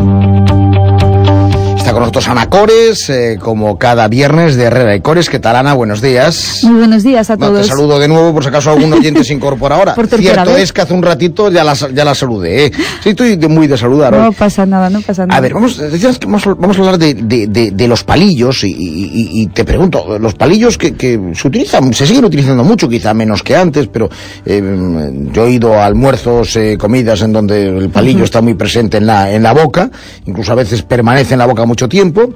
con nosotros Ana Cores, eh, como cada viernes de Herrera y Cores. ¿Qué tal, Ana? Buenos días. Muy buenos días a todos. te saludo de nuevo por si acaso algún oyente se incorpora ahora. Cierto es que hace un ratito ya la, ya la saludé. ¿eh? Sí, estoy muy de saludar. No pasa nada, no pasa nada. A ver, vamos, vamos, vamos a hablar de, de, de, los palillos y, y, te pregunto, los palillos que, que, se utilizan, se siguen utilizando mucho, quizá menos que antes, pero eh, yo he ido a almuerzos, eh, comidas en donde el palillo está muy presente en la, en la boca, incluso a veces permanece en la boca mucho tiempo tiempo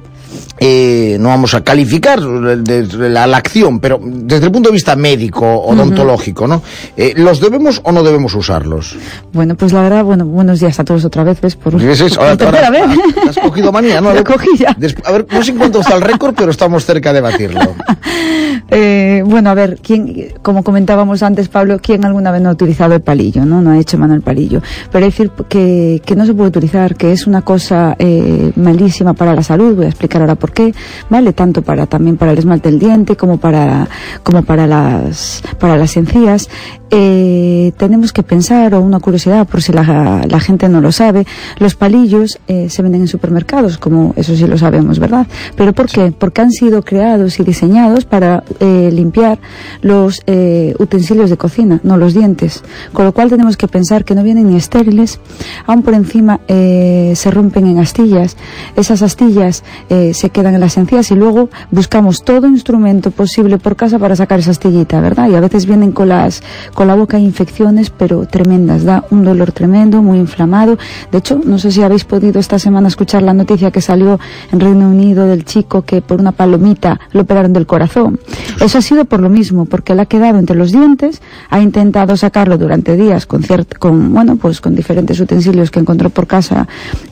eh, no vamos a calificar la, acción, pero desde el punto de vista médico, odontológico, ¿no? Eh, ¿Los debemos o no debemos usarlos? Bueno, pues la verdad, bueno, buenos días a todos otra vez, ¿ves? Por, ahora, Has cogido manía, ¿no? Lo cogí ya. a ver, no sé en cuánto está el récord, pero estamos cerca de batirlo. Eh, bueno, a ver, ¿quién, como comentábamos antes, Pablo, ¿quién alguna vez no ha utilizado el palillo, no? No ha hecho mano al palillo. Pero decir que, que no se puede utilizar, que es una cosa malísima para la salud, voy a explicar ahora por qué, ¿vale? Tanto para también para el esmalte del diente como para como para las para las encías. Eh, tenemos que pensar, o una curiosidad, por si la, la gente no lo sabe, los palillos eh, se venden en supermercados, como eso sí lo sabemos, ¿verdad? ¿Pero por qué? Porque han sido creados y diseñados para eh, limpiar los utensilios de cocina, no los dientes. Con lo cual tenemos que pensar que no vienen ni estériles, aún por encima se rompen en astillas, esas astillas se quedan en las encías y luego buscamos todo instrumento posible por casa para sacar esa astillita, ¿verdad? Y a veces vienen con las con la boca infecciones, pero tremendas, da un dolor tremendo, muy inflamado. De hecho, no sé si habéis podido esta semana escuchar la noticia que salió en Reino Unido del chico que por una palomita lo operaron del corazón. Eso ha sido por lo mismo, porque le ha quedado entre los dientes, ha intentado sacarlo durante días con, con bueno, pues con diferentes utensilios que encontró por casa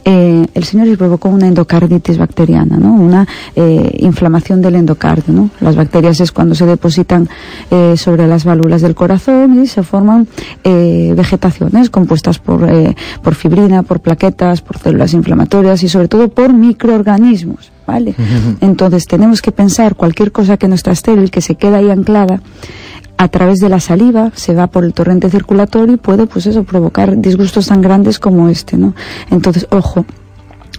eh, el señor y provocó una endocarditis bacteriana, ¿no? Una eh, inflamación del endocardio, ¿no? Las bacterias es cuando se depositan eh, sobre las válvulas del corazón y se forman eh, vegetaciones compuestas por, eh, por fibrina, por plaquetas, por células inflamatorias y sobre todo por microorganismos. ¿Vale? Entonces tenemos que pensar cualquier cosa que no está estéril, que se queda ahí anclada, a través de la saliva se va por el torrente circulatorio y puede pues eso provocar disgustos tan grandes como este, ¿no? Entonces, ojo,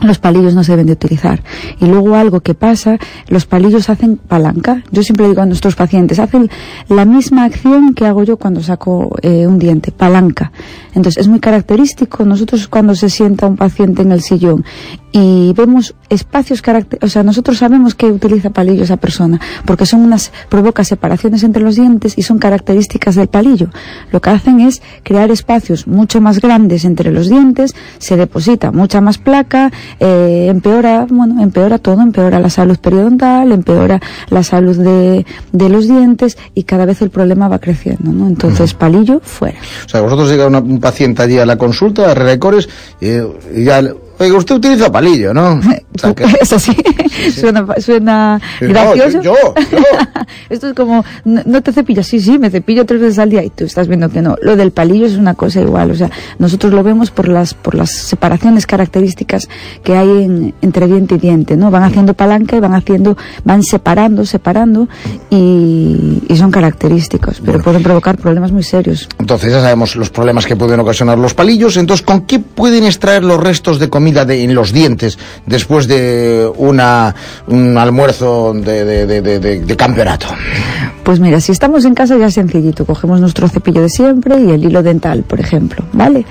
los palillos no se deben de utilizar. Y luego algo que pasa, los palillos hacen palanca. Yo siempre digo a nuestros pacientes, hacen la misma acción que hago yo cuando saco eh, un diente, palanca. Entonces es muy característico. Nosotros cuando se sienta un paciente en el sillón y vemos espacios o sea, nosotros sabemos que utiliza palillo esa persona, porque son unas, provoca separaciones entre los dientes y son características del palillo. Lo que hacen es crear espacios mucho más grandes entre los dientes, se deposita mucha más placa, eh, empeora, bueno, empeora todo, empeora la salud periodontal, empeora la salud de, de los dientes y cada vez el problema va creciendo, ¿no? Entonces, palillo fuera. O sea, vosotros llega un paciente allí a la consulta, a Recores, y ya Oiga, usted utiliza palillo, ¿no? Eso sí, suena, suena gracioso. yo, Esto es como, no, te cepillas, sí, sí, me cepillo tres veces al día y tú estás viendo que no. Lo del palillo es una cosa igual, o sea, nosotros lo vemos por las, por las separaciones características que hay entre diente y diente, ¿no? Van haciendo palanca y van haciendo, van separando, separando y, son característicos, pero pueden provocar problemas muy serios. Entonces ya sabemos los problemas que pueden ocasionar los palillos, entonces ¿con qué pueden extraer los restos de comida en los dientes después de una, un almuerzo de, de, campeonato? Pues mira, si estamos en casa ya sencillito, cogemos nuestro cepillo de siempre y el hilo dental, por ejemplo, ¿vale?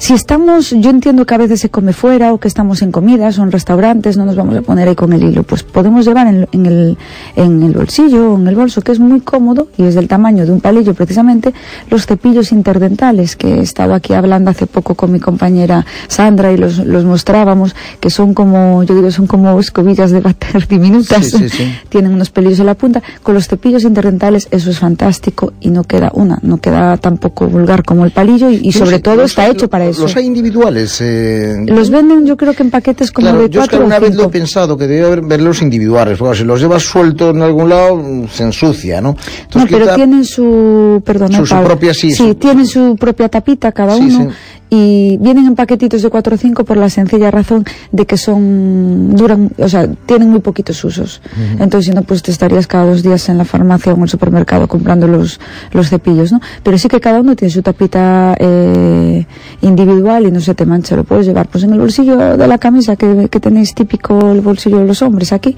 Si estamos, yo entiendo que a veces se come fuera o que estamos en comidas o en restaurantes, no nos vamos a poner ahí con el hilo, pues podemos llevar en, el, en el bolsillo o en el bolso, que es muy cómodo y es del tamaño de un palillo precisamente, los cepillos interdentales, que he estado aquí hablando hace poco con mi compañera Sandra y los, los mostrábamos, que son como, yo digo, son como escobillas de bater diminutas, tienen unos pelillos en la punta. Con los cepillos interdentales eso es fantástico y no queda una, no queda tampoco vulgar como el palillo y, sobre todo está hecho para ¿Los hay individuales? Eh, los venden yo creo que en paquetes como de yo cuatro es que una vez lo he pensado, que debe haber los individuales, porque si los llevas sueltos en algún lado, se ensucia, ¿no? no, pero tienen su, perdón, su, propia, sí. Sí, tienen su propia tapita cada uno y vienen en paquetitos de 4 o 5 por la sencilla razón de que son, duran, o sea, tienen muy poquitos usos. Entonces, si no, pues te estarías cada dos días en la farmacia o en el supermercado comprando los, los cepillos, ¿no? Pero sí que cada uno tiene su tapita eh, individual y no se te mancha, lo puedes llevar pues en el bolsillo de la camisa que, que tenéis típico el bolsillo de los hombres aquí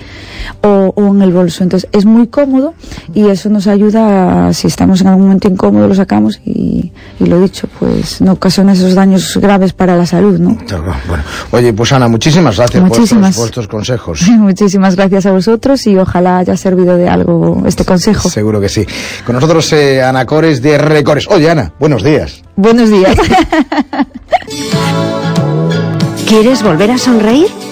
o, o en el bolso. Entonces, es muy cómodo y eso nos ayuda, a, si estamos en algún momento incómodo, lo sacamos y, y lo dicho, pues no ocasiona esos daños graves para la salud, ¿no? Bueno, oye, pues Ana, muchísimas gracias muchísimas, por, estos, por estos consejos. muchísimas gracias a vosotros y ojalá haya servido de algo este consejo. Seguro que sí. Con nosotros eh, Ana Cores de Recores. Oye, Ana, buenos días. Buenos días. ¿Quieres volver a sonreír?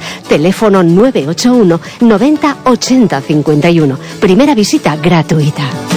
teléfono 981 90 80 51. Primera visita gratuita.